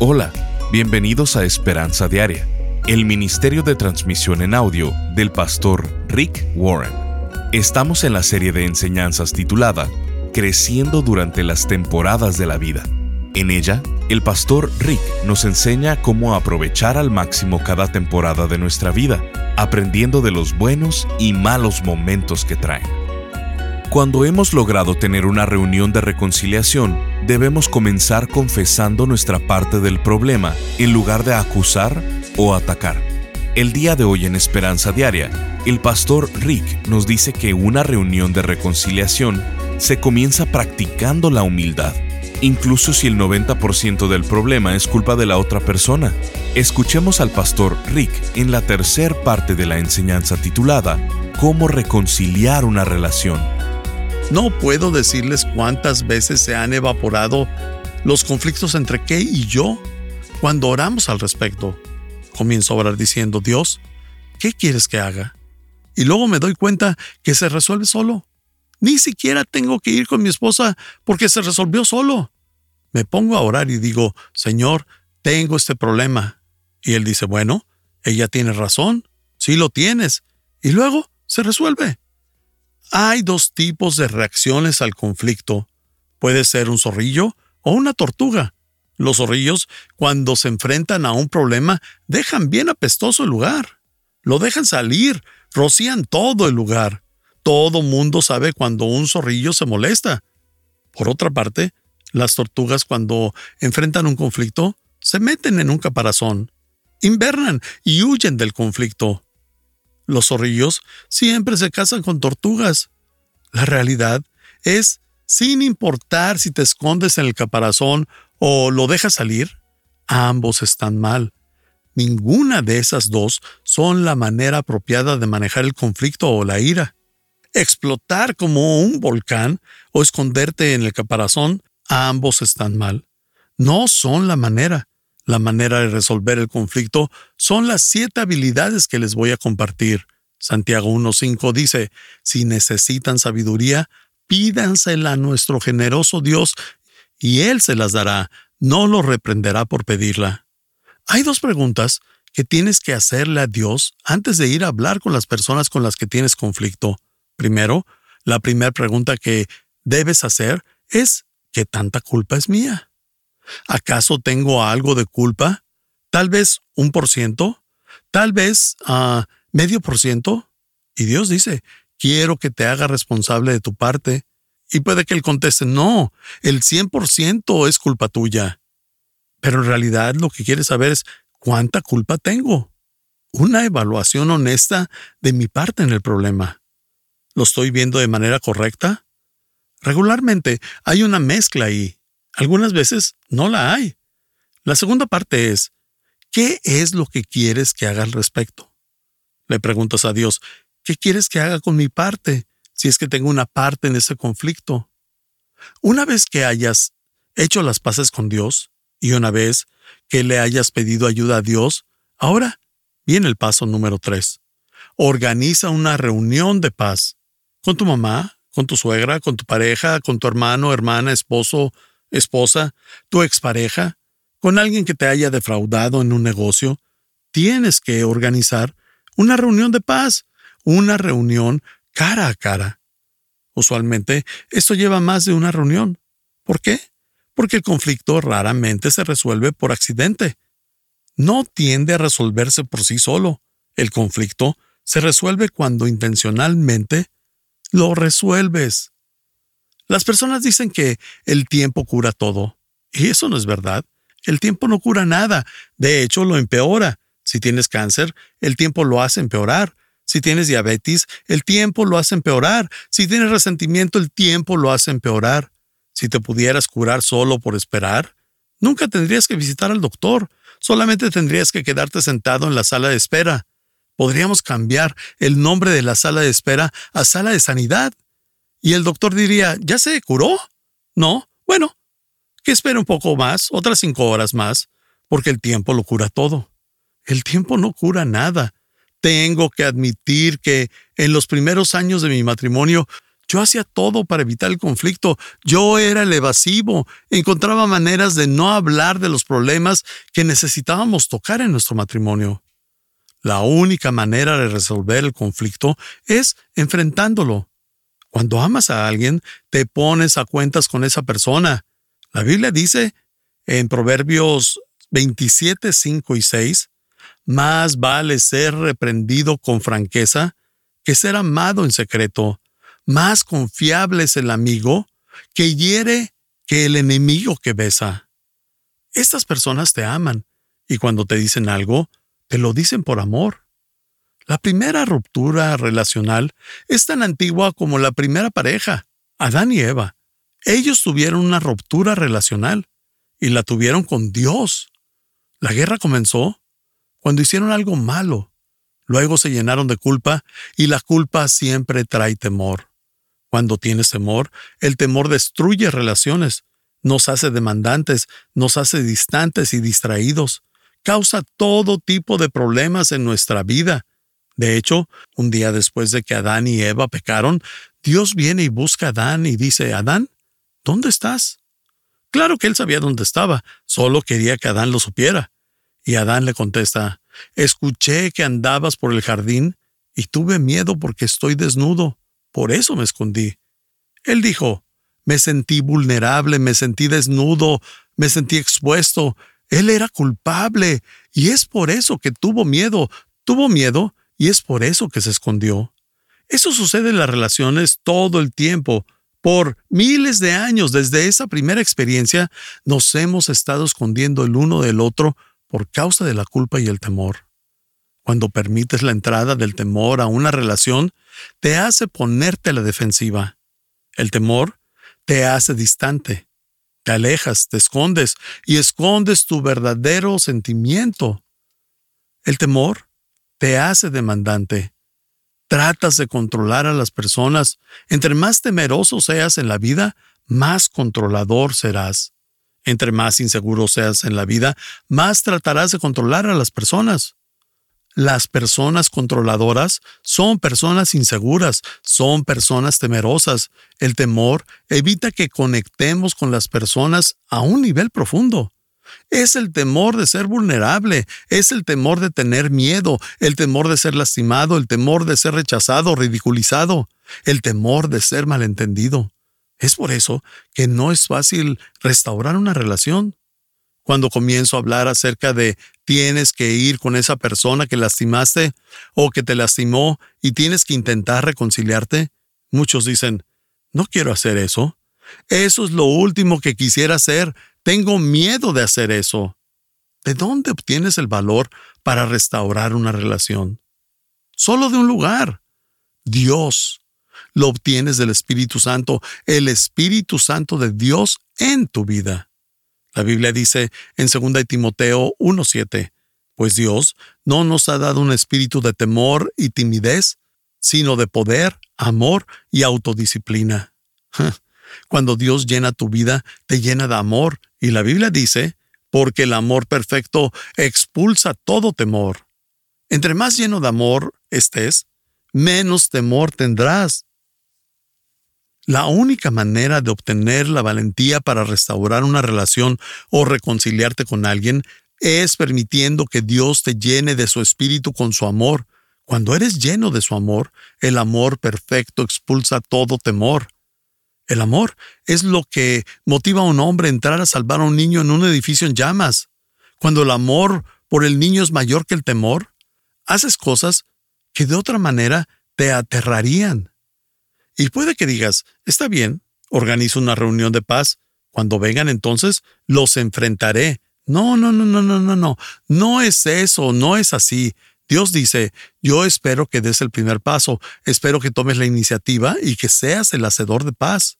Hola, bienvenidos a Esperanza Diaria, el ministerio de transmisión en audio del pastor Rick Warren. Estamos en la serie de enseñanzas titulada Creciendo durante las temporadas de la vida. En ella, el pastor Rick nos enseña cómo aprovechar al máximo cada temporada de nuestra vida, aprendiendo de los buenos y malos momentos que traen. Cuando hemos logrado tener una reunión de reconciliación, debemos comenzar confesando nuestra parte del problema en lugar de acusar o atacar. El día de hoy en Esperanza Diaria, el pastor Rick nos dice que una reunión de reconciliación se comienza practicando la humildad, incluso si el 90% del problema es culpa de la otra persona. Escuchemos al pastor Rick en la tercer parte de la enseñanza titulada Cómo reconciliar una relación. No puedo decirles cuántas veces se han evaporado los conflictos entre Kay y yo cuando oramos al respecto. Comienzo a orar diciendo, Dios, ¿qué quieres que haga? Y luego me doy cuenta que se resuelve solo. Ni siquiera tengo que ir con mi esposa porque se resolvió solo. Me pongo a orar y digo, Señor, tengo este problema. Y él dice, bueno, ella tiene razón, sí lo tienes. Y luego se resuelve. Hay dos tipos de reacciones al conflicto. Puede ser un zorrillo o una tortuga. Los zorrillos, cuando se enfrentan a un problema, dejan bien apestoso el lugar. Lo dejan salir, rocían todo el lugar. Todo mundo sabe cuando un zorrillo se molesta. Por otra parte, las tortugas cuando enfrentan un conflicto, se meten en un caparazón, invernan y huyen del conflicto. Los zorrillos siempre se casan con tortugas. La realidad es, sin importar si te escondes en el caparazón o lo dejas salir, ambos están mal. Ninguna de esas dos son la manera apropiada de manejar el conflicto o la ira. Explotar como un volcán o esconderte en el caparazón, ambos están mal. No son la manera. La manera de resolver el conflicto son las siete habilidades que les voy a compartir. Santiago 1.5 dice, si necesitan sabiduría, pídansela a nuestro generoso Dios, y Él se las dará, no lo reprenderá por pedirla. Hay dos preguntas que tienes que hacerle a Dios antes de ir a hablar con las personas con las que tienes conflicto. Primero, la primera pregunta que debes hacer es, ¿qué tanta culpa es mía? ¿Acaso tengo algo de culpa? Tal vez un por ciento, tal vez ah, medio por ciento. Y Dios dice, quiero que te haga responsable de tu parte. Y puede que él conteste, no, el 100% es culpa tuya. Pero en realidad lo que quiere saber es cuánta culpa tengo. Una evaluación honesta de mi parte en el problema. ¿Lo estoy viendo de manera correcta? Regularmente hay una mezcla ahí. Algunas veces no la hay. La segunda parte es, ¿qué es lo que quieres que haga al respecto? Le preguntas a Dios, ¿qué quieres que haga con mi parte si es que tengo una parte en ese conflicto? Una vez que hayas hecho las paces con Dios y una vez que le hayas pedido ayuda a Dios, ahora viene el paso número tres. Organiza una reunión de paz con tu mamá, con tu suegra, con tu pareja, con tu hermano, hermana, esposo, esposa, tu expareja, con alguien que te haya defraudado en un negocio, tienes que organizar una reunión de paz, una reunión cara a cara. Usualmente esto lleva más de una reunión. ¿Por qué? Porque el conflicto raramente se resuelve por accidente. No tiende a resolverse por sí solo. El conflicto se resuelve cuando intencionalmente lo resuelves. Las personas dicen que el tiempo cura todo, y eso no es verdad. El tiempo no cura nada, de hecho lo empeora. Si tienes cáncer, el tiempo lo hace empeorar. Si tienes diabetes, el tiempo lo hace empeorar. Si tienes resentimiento, el tiempo lo hace empeorar. Si te pudieras curar solo por esperar, nunca tendrías que visitar al doctor, solamente tendrías que quedarte sentado en la sala de espera. Podríamos cambiar el nombre de la sala de espera a sala de sanidad. Y el doctor diría, ¿ya se curó? No, bueno, que espere un poco más, otras cinco horas más, porque el tiempo lo cura todo. El tiempo no cura nada. Tengo que admitir que en los primeros años de mi matrimonio Yo hacía todo para evitar el conflicto. Yo era el evasivo. Encontraba maneras de no hablar de los problemas que necesitábamos tocar en nuestro matrimonio. La única manera de resolver el conflicto es enfrentándolo. Cuando amas a alguien, te pones a cuentas con esa persona. La Biblia dice en Proverbios 27, 5 y 6, más vale ser reprendido con franqueza que ser amado en secreto. Más confiable es el amigo que hiere que el enemigo que besa. Estas personas te aman y cuando te dicen algo, te lo dicen por amor. La primera ruptura relacional es tan antigua como la primera pareja, Adán y Eva. Ellos tuvieron una ruptura relacional y la tuvieron con Dios. La guerra comenzó cuando hicieron algo malo. Luego se llenaron de culpa y la culpa siempre trae temor. Cuando tienes temor, el temor destruye relaciones, nos hace demandantes, nos hace distantes y distraídos, causa todo tipo de problemas en nuestra vida. De hecho, un día después de que Adán y Eva pecaron, Dios viene y busca a Adán y dice, Adán, ¿dónde estás? Claro que él sabía dónde estaba, solo quería que Adán lo supiera. Y Adán le contesta, Escuché que andabas por el jardín y tuve miedo porque estoy desnudo, por eso me escondí. Él dijo, me sentí vulnerable, me sentí desnudo, me sentí expuesto. Él era culpable y es por eso que tuvo miedo, tuvo miedo y es por eso que se escondió. Eso sucede en las relaciones todo el tiempo. Por miles de años desde esa primera experiencia nos hemos estado escondiendo el uno del otro por causa de la culpa y el temor. Cuando permites la entrada del temor a una relación, te hace ponerte a la defensiva. El temor te hace distante. Te alejas, te escondes y escondes tu verdadero sentimiento. El temor te hace demandante. Tratas de controlar a las personas. Entre más temeroso seas en la vida, más controlador serás. Entre más inseguro seas en la vida, más tratarás de controlar a las personas. Las personas controladoras son personas inseguras, son personas temerosas. El temor evita que conectemos con las personas a un nivel profundo. Es el temor de ser vulnerable, es el temor de tener miedo, el temor de ser lastimado, el temor de ser rechazado, ridiculizado, el temor de ser malentendido. Es por eso que no es fácil restaurar una relación. Cuando comienzo a hablar acerca de tienes que ir con esa persona que lastimaste o que te lastimó y tienes que intentar reconciliarte, muchos dicen, no quiero hacer eso. Eso es lo último que quisiera hacer. Tengo miedo de hacer eso. ¿De dónde obtienes el valor para restaurar una relación? Solo de un lugar. Dios lo obtienes del Espíritu Santo, el Espíritu Santo de Dios en tu vida. La Biblia dice en 2 Timoteo 1.7, pues Dios no nos ha dado un espíritu de temor y timidez, sino de poder, amor y autodisciplina. Cuando Dios llena tu vida, te llena de amor, y la Biblia dice, porque el amor perfecto expulsa todo temor. Entre más lleno de amor estés, menos temor tendrás. La única manera de obtener la valentía para restaurar una relación o reconciliarte con alguien es permitiendo que Dios te llene de su espíritu con su amor. Cuando eres lleno de su amor, el amor perfecto expulsa todo temor. El amor es lo que motiva a un hombre a entrar a salvar a un niño en un edificio en llamas. Cuando el amor por el niño es mayor que el temor, haces cosas que de otra manera te aterrarían. Y puede que digas, está bien, organizo una reunión de paz. Cuando vengan entonces, los enfrentaré. No, no, no, no, no, no, no. No es eso, no es así. Dios dice, yo espero que des el primer paso, espero que tomes la iniciativa y que seas el hacedor de paz.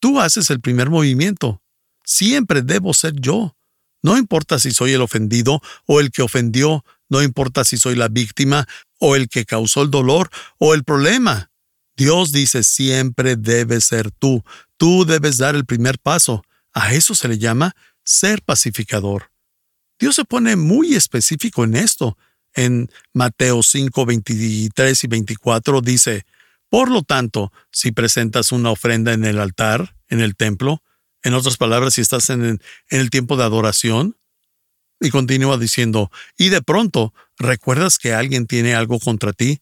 Tú haces el primer movimiento. Siempre debo ser yo. No importa si soy el ofendido o el que ofendió, no importa si soy la víctima o el que causó el dolor o el problema. Dios dice siempre debes ser tú. Tú debes dar el primer paso. A eso se le llama ser pacificador. Dios se pone muy específico en esto. En Mateo 5, 23 y 24 dice, Por lo tanto, si presentas una ofrenda en el altar, en el templo, en otras palabras, si estás en, el tiempo de adoración, y continúa diciendo, y de pronto recuerdas que alguien tiene algo contra ti,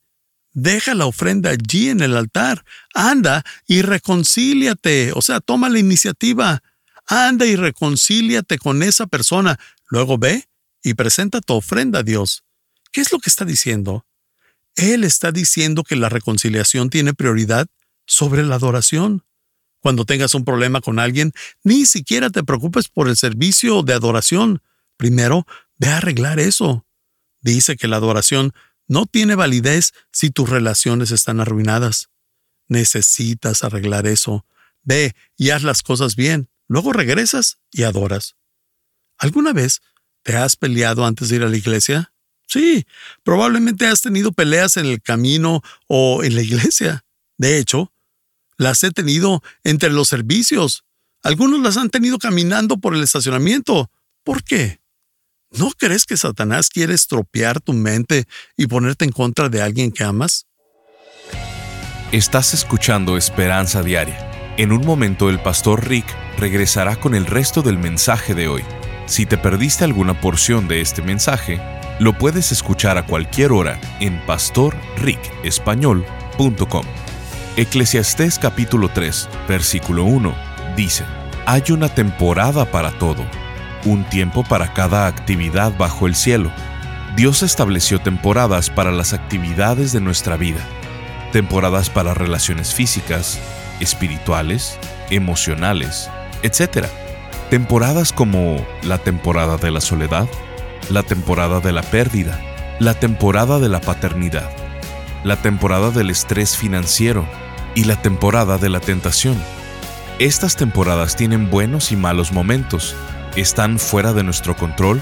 deja la ofrenda allí en el altar, anda y reconcíliate, o sea, toma la iniciativa, anda y reconcíliate con esa persona, luego ve y presenta tu ofrenda a Dios. ¿Qué es lo que está diciendo? Él está diciendo que la reconciliación tiene prioridad sobre la adoración. Cuando tengas un problema con alguien, ni siquiera te preocupes por el servicio de adoración. Primero, ve a arreglar eso. Dice que la adoración no tiene validez si tus relaciones están arruinadas. Necesitas arreglar eso. Ve y haz las cosas bien. Luego regresas y adoras. ¿Alguna vez te has peleado antes de ir a la iglesia? Sí, probablemente has tenido peleas en el camino o en la iglesia. De hecho, las he tenido entre los servicios. Algunos las han tenido caminando por el estacionamiento. ¿Por qué? ¿No crees que Satanás quiere estropear tu mente y ponerte en contra de alguien que amas? Estás escuchando Esperanza Diaria. En un momento el pastor Rick regresará con el resto del mensaje de hoy. Si te perdiste alguna porción de este mensaje, lo puedes escuchar a cualquier hora en pastorricespañol.com. Eclesiastés capítulo 3, versículo 1 dice, Hay una temporada para todo un tiempo para cada actividad bajo el cielo. Dios estableció temporadas para las actividades de nuestra vida, temporadas para relaciones físicas, espirituales, emocionales, etc. Temporadas como la temporada de la soledad, la temporada de la pérdida, la temporada de la paternidad, la temporada del estrés financiero y la temporada de la tentación. Estas temporadas tienen buenos y malos momentos, están fuera de nuestro control,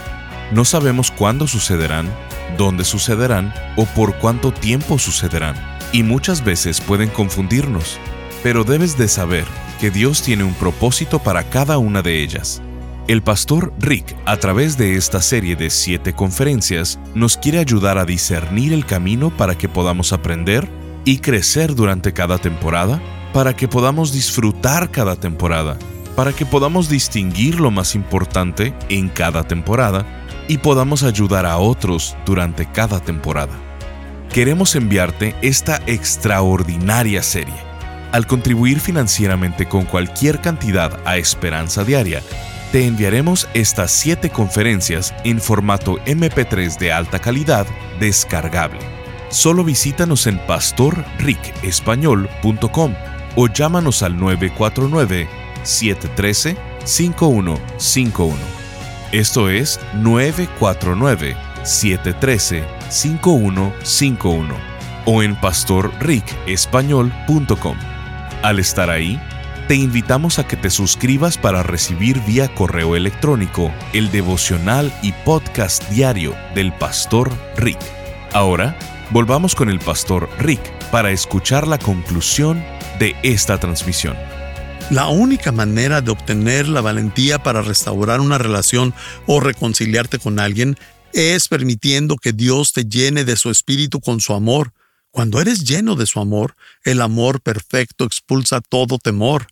no sabemos cuándo sucederán, dónde sucederán o por cuánto tiempo sucederán, y muchas veces pueden confundirnos, pero debes de saber que Dios tiene un propósito para cada una de ellas. El pastor Rick, a través de esta serie de siete conferencias, nos quiere ayudar a discernir el camino para que podamos aprender y crecer durante cada temporada, para que podamos disfrutar cada temporada para que podamos distinguir lo más importante en cada temporada y podamos ayudar a otros durante cada temporada. Queremos enviarte esta extraordinaria serie. Al contribuir financieramente con cualquier cantidad a Esperanza Diaria, te enviaremos estas siete conferencias en formato MP3 de alta calidad descargable. Solo visítanos en pastorricespañol.com o llámanos al 949 713-5151. Esto es 949-713-5151 o en pastorricespañol.com. Al estar ahí, te invitamos a que te suscribas para recibir vía correo electrónico el devocional y podcast diario del Pastor Rick. Ahora, volvamos con el Pastor Rick para escuchar la conclusión de esta transmisión. La única manera de obtener la valentía para restaurar una relación o reconciliarte con alguien es permitiendo que Dios te llene de su espíritu con su amor. Cuando eres lleno de su amor, el amor perfecto expulsa todo temor.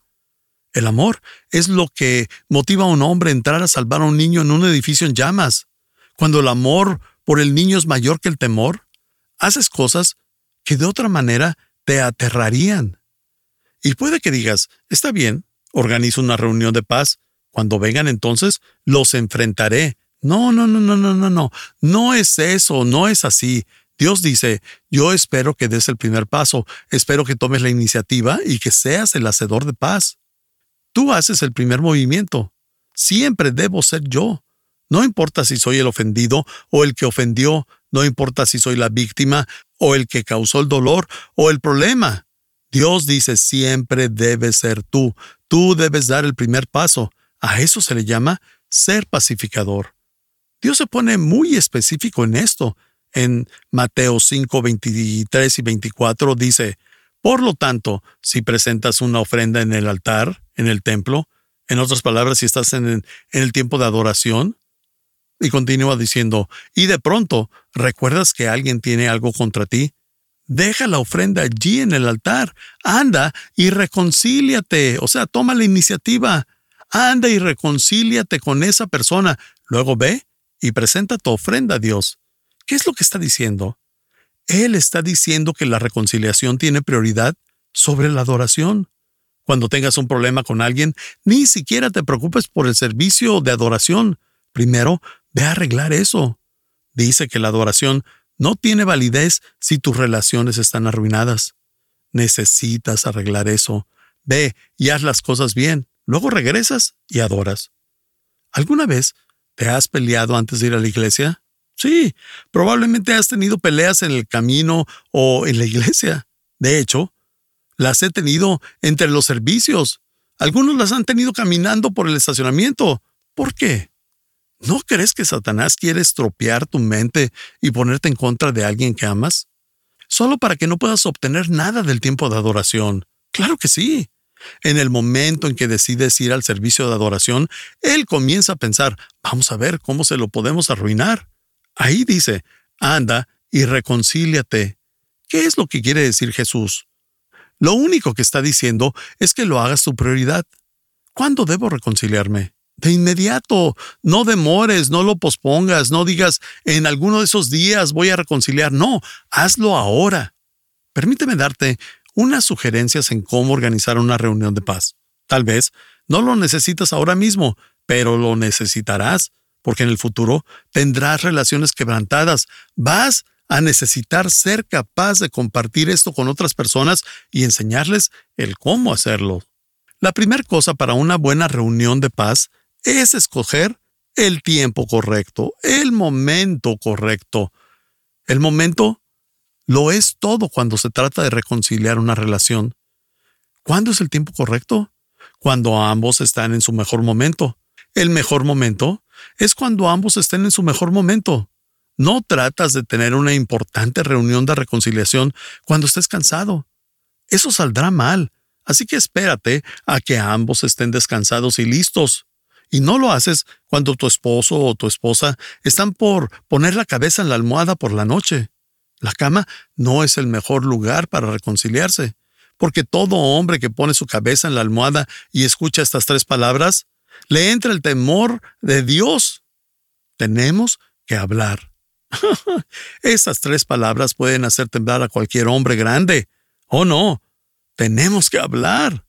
El amor es lo que motiva a un hombre a entrar a salvar a un niño en un edificio en llamas. Cuando el amor por el niño es mayor que el temor, haces cosas que de otra manera te aterrarían. Y puede que digas, está bien, organizo una reunión de paz. Cuando vengan entonces, los enfrentaré. No, no, no, no, no, no, no. No es eso, no es así. Dios dice, yo espero que des el primer paso, espero que tomes la iniciativa y que seas el hacedor de paz. Tú haces el primer movimiento. Siempre debo ser yo. No importa si soy el ofendido o el que ofendió, no importa si soy la víctima o el que causó el dolor o el problema. Dios dice siempre debes ser tú. Tú debes dar el primer paso. A eso se le llama ser pacificador. Dios se pone muy específico en esto. En Mateo 5, 23 y 24 dice, Por lo tanto, si presentas una ofrenda en el altar, en el templo, en otras palabras, si estás en, el tiempo de adoración, y continúa diciendo, y de pronto recuerdas que alguien tiene algo contra ti, Deja la ofrenda allí en el altar. Anda y reconcíliate. O sea, toma la iniciativa. Anda y reconcíliate con esa persona. Luego ve y presenta tu ofrenda a Dios. ¿Qué es lo que está diciendo? Él está diciendo que la reconciliación tiene prioridad sobre la adoración. Cuando tengas un problema con alguien, ni siquiera te preocupes por el servicio de adoración. Primero, ve a arreglar eso. Dice que la adoración no tiene validez si tus relaciones están arruinadas. Necesitas arreglar eso. Ve y haz las cosas bien. Luego regresas y adoras. ¿Alguna vez te has peleado antes de ir a la iglesia? Sí, probablemente has tenido peleas en el camino o en la iglesia. De hecho, las he tenido entre los servicios. Algunos las han tenido caminando por el estacionamiento. ¿Por qué? ¿No crees que Satanás quiere estropear tu mente y ponerte en contra de alguien que amas? Solo para que no puedas obtener nada del tiempo de adoración. Claro que sí. En el momento en que decides ir al servicio de adoración, él comienza a pensar, vamos a ver cómo se lo podemos arruinar. Ahí dice, anda y reconcíliate. ¿Qué es lo que quiere decir Jesús? Lo único que está diciendo es que lo hagas tu prioridad. ¿Cuándo debo reconciliarme? De inmediato, no demores, no lo pospongas, no digas en alguno de esos días voy a reconciliar, no, hazlo ahora. Permíteme darte unas sugerencias en cómo organizar una reunión de paz. Tal vez no lo necesitas ahora mismo, pero lo necesitarás, porque en el futuro tendrás relaciones quebrantadas, vas a necesitar ser capaz de compartir esto con otras personas y enseñarles el cómo hacerlo. La primera cosa para una buena reunión de paz es escoger el tiempo correcto, el momento correcto. El momento lo es todo cuando se trata de reconciliar una relación. ¿Cuándo es el tiempo correcto? Cuando ambos están en su mejor momento. El mejor momento es cuando ambos estén en su mejor momento. No tratas de tener una importante reunión de reconciliación cuando estés cansado. Eso saldrá mal, así que espérate a que ambos estén descansados y listos. Y no lo haces cuando tu esposo o tu esposa están por poner la cabeza en la almohada por la noche. La cama no es el mejor lugar para reconciliarse, porque todo hombre que pone su cabeza en la almohada y escucha estas tres palabras, le entra el temor de Dios. Tenemos que hablar. Estas tres palabras pueden hacer temblar a cualquier hombre grande. Oh no, tenemos que hablar.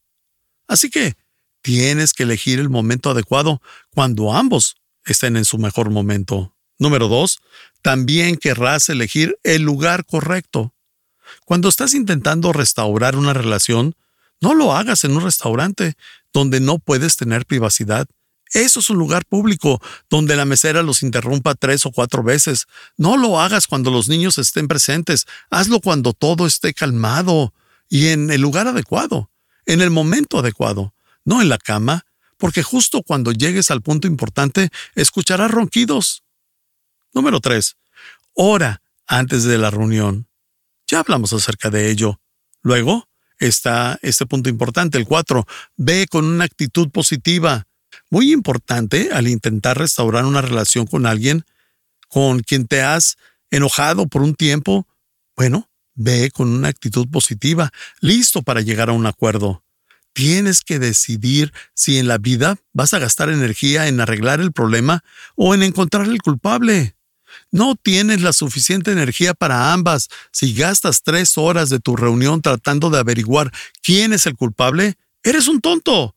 Así que Tienes que elegir el momento adecuado cuando ambos estén en su mejor momento. Número dos, también querrás elegir el lugar correcto. Cuando estás intentando restaurar una relación, no lo hagas en un restaurante donde no puedes tener privacidad. Eso es un lugar público donde la mesera los interrumpa tres o cuatro veces. No lo hagas cuando los niños estén presentes. Hazlo cuando todo esté calmado y en el lugar adecuado, en el momento adecuado no en la cama, porque justo cuando llegues al punto importante escucharás ronquidos. Número 3. Ora antes de la reunión. Ya hablamos acerca de ello. Luego está este punto importante, el 4. Ve con una actitud positiva. Muy importante al intentar restaurar una relación con alguien con quien te has enojado por un tiempo. Bueno, ve con una actitud positiva, listo para llegar a un acuerdo. Tienes que decidir si en la vida vas a gastar energía en arreglar el problema o en encontrar el culpable. No tienes la suficiente energía para ambas. Si gastas tres horas de tu reunión tratando de averiguar quién es el culpable, eres un tonto.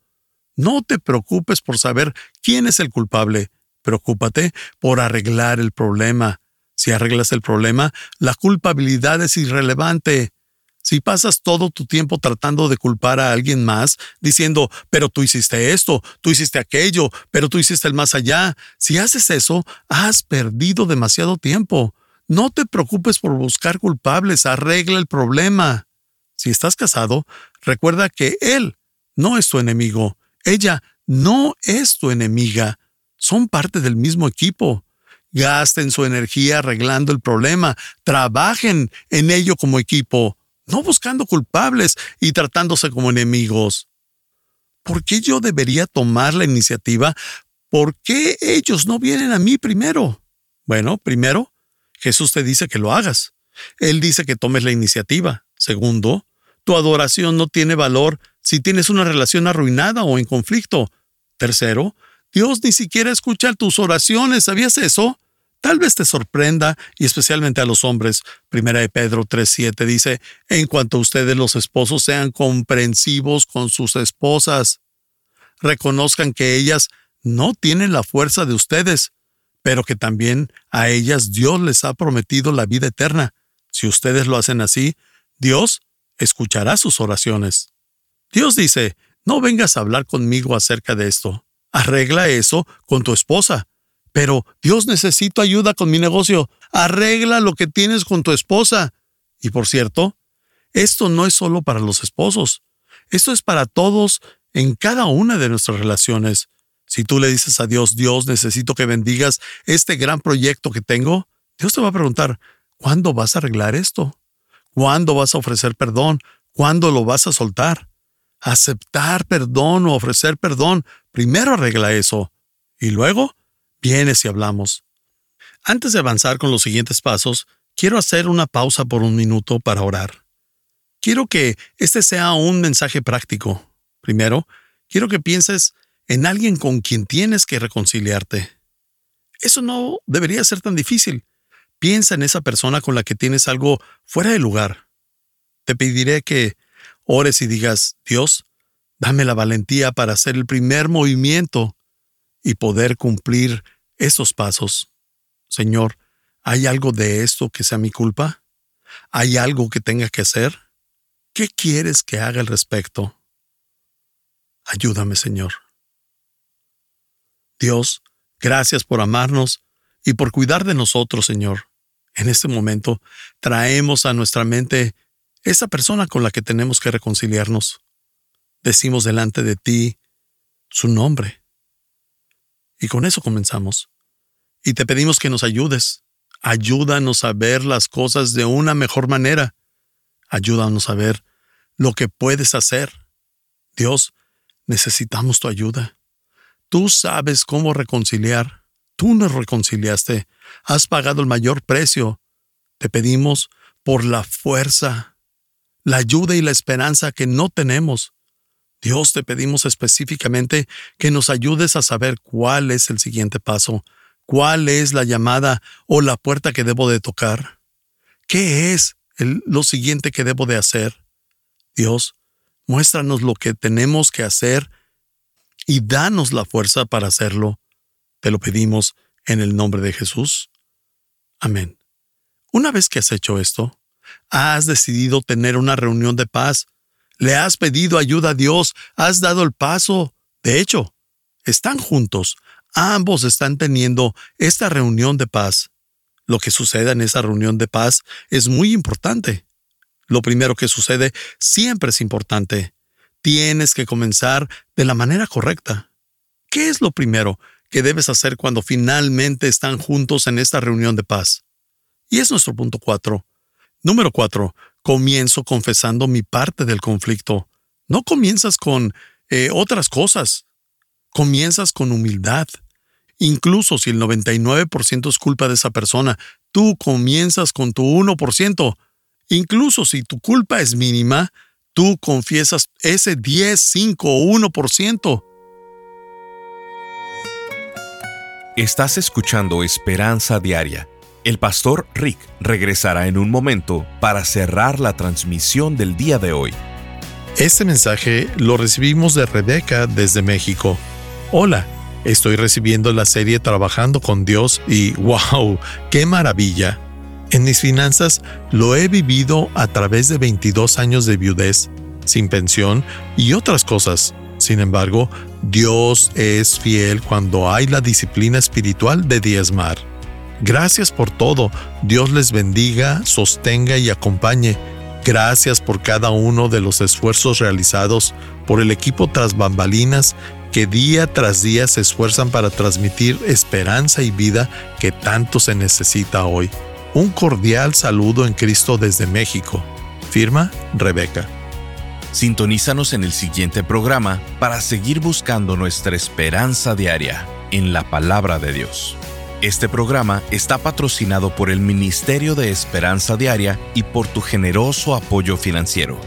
No te preocupes por saber quién es el culpable. Preocúpate por arreglar el problema. Si arreglas el problema, la culpabilidad es irrelevante. Si pasas todo tu tiempo tratando de culpar a alguien más, diciendo, pero tú hiciste esto, tú hiciste aquello, pero tú hiciste el más allá, si haces eso, has perdido demasiado tiempo. No te preocupes por buscar culpables, arregla el problema. Si estás casado, recuerda que él no es tu enemigo, ella no es tu enemiga, son parte del mismo equipo. Gasten su energía arreglando el problema, trabajen en ello como equipo no buscando culpables y tratándose como enemigos. ¿Por qué yo debería tomar la iniciativa? ¿Por qué ellos no vienen a mí primero? Bueno, primero, Jesús te dice que lo hagas. Él dice que tomes la iniciativa. Segundo, tu adoración no tiene valor si tienes una relación arruinada o en conflicto. Tercero, Dios ni siquiera escucha tus oraciones. ¿Sabías eso? Tal vez te sorprenda, y especialmente a los hombres. Primera de Pedro 3.7 dice, en cuanto a ustedes los esposos sean comprensivos con sus esposas, reconozcan que ellas no tienen la fuerza de ustedes, pero que también a ellas Dios les ha prometido la vida eterna. Si ustedes lo hacen así, Dios escuchará sus oraciones. Dios dice, no vengas a hablar conmigo acerca de esto. Arregla eso con tu esposa. Pero, Dios, necesito ayuda con mi negocio. Arregla lo que tienes con tu esposa. Y por cierto, esto no es solo para los esposos. Esto es para todos en cada una de nuestras relaciones. Si tú le dices a Dios, Dios, necesito que bendigas este gran proyecto que tengo, Dios te va a preguntar, ¿cuándo vas a arreglar esto? ¿Cuándo vas a ofrecer perdón? ¿Cuándo lo vas a soltar? Aceptar perdón o ofrecer perdón, primero arregla eso. Y luego, vienes y hablamos. Antes de avanzar con los siguientes pasos, quiero hacer una pausa por un minuto para orar. Quiero que este sea un mensaje práctico. Primero, quiero que pienses en alguien con quien tienes que reconciliarte. Eso no debería ser tan difícil. Piensa en esa persona con la que tienes algo fuera de lugar. Te pediré que ores y digas, Dios, dame la valentía para hacer el primer movimiento y poder cumplir esos pasos. Señor, ¿hay algo de esto que sea mi culpa? ¿Hay algo que tenga que hacer? ¿Qué quieres que haga al respecto? Ayúdame, Señor. Dios, gracias por amarnos y por cuidar de nosotros, Señor. En este momento traemos a nuestra mente esa persona con la que tenemos que reconciliarnos. Decimos delante de ti su nombre y con eso comenzamos. Y te pedimos que nos ayudes. Ayúdanos a ver las cosas de una mejor manera. Ayúdanos a ver lo que puedes hacer. Dios, necesitamos tu ayuda. Tú sabes cómo reconciliar. Tú nos reconciliaste. Has pagado el mayor precio. Te pedimos por la fuerza, la ayuda y la esperanza que no tenemos. Dios, te pedimos específicamente que nos ayudes a saber cuál es el siguiente paso, cuál es la llamada o la puerta que debo de tocar. ¿Qué es lo siguiente que debo de hacer? Dios, muéstranos lo que tenemos que hacer y danos la fuerza para hacerlo. Te lo pedimos en el nombre de Jesús. Amén. Una vez que has hecho esto, has decidido tener una reunión de paz le has pedido ayuda a Dios, has dado el paso. De hecho, están juntos, ambos están teniendo esta reunión de paz. Lo que suceda en esa reunión de paz es muy importante. Lo primero que sucede siempre es importante. Tienes que comenzar de la manera correcta. ¿Qué es lo primero que debes hacer cuando finalmente están juntos en esta reunión de paz? Y es nuestro punto cuatro. Número cuatro, comienzo confesando mi parte del conflicto. No comienzas con eh, otras cosas. Comienzas con humildad. Incluso si el 99% es culpa de esa persona, tú comienzas con tu 1%. Incluso si tu culpa es mínima, tú confiesas ese 10, 5 o 1%. Estás escuchando Esperanza Diaria el pastor Rick regresará en un momento para cerrar la transmisión del día de hoy. Este mensaje lo recibimos de Rebeca desde México. Hola, estoy recibiendo la serie Trabajando con Dios y wow, qué maravilla. En mis finanzas lo he vivido a través de 22 años de viudez, sin pensión y otras cosas. Sin embargo, Dios es fiel cuando hay la disciplina espiritual de diezmar. Gracias por todo. Dios les bendiga, sostenga y acompañe. Gracias por cada uno de los esfuerzos realizados por el equipo tras bambalinas que día tras día se esfuerzan para transmitir esperanza y vida que tanto se necesita hoy. Un cordial saludo en Cristo desde México. Firma Rebeca. Sintonízanos en el siguiente programa para seguir buscando nuestra esperanza diaria en la palabra de Dios. Este programa está patrocinado por el Ministerio de Esperanza Diaria y por tu generoso apoyo financiero.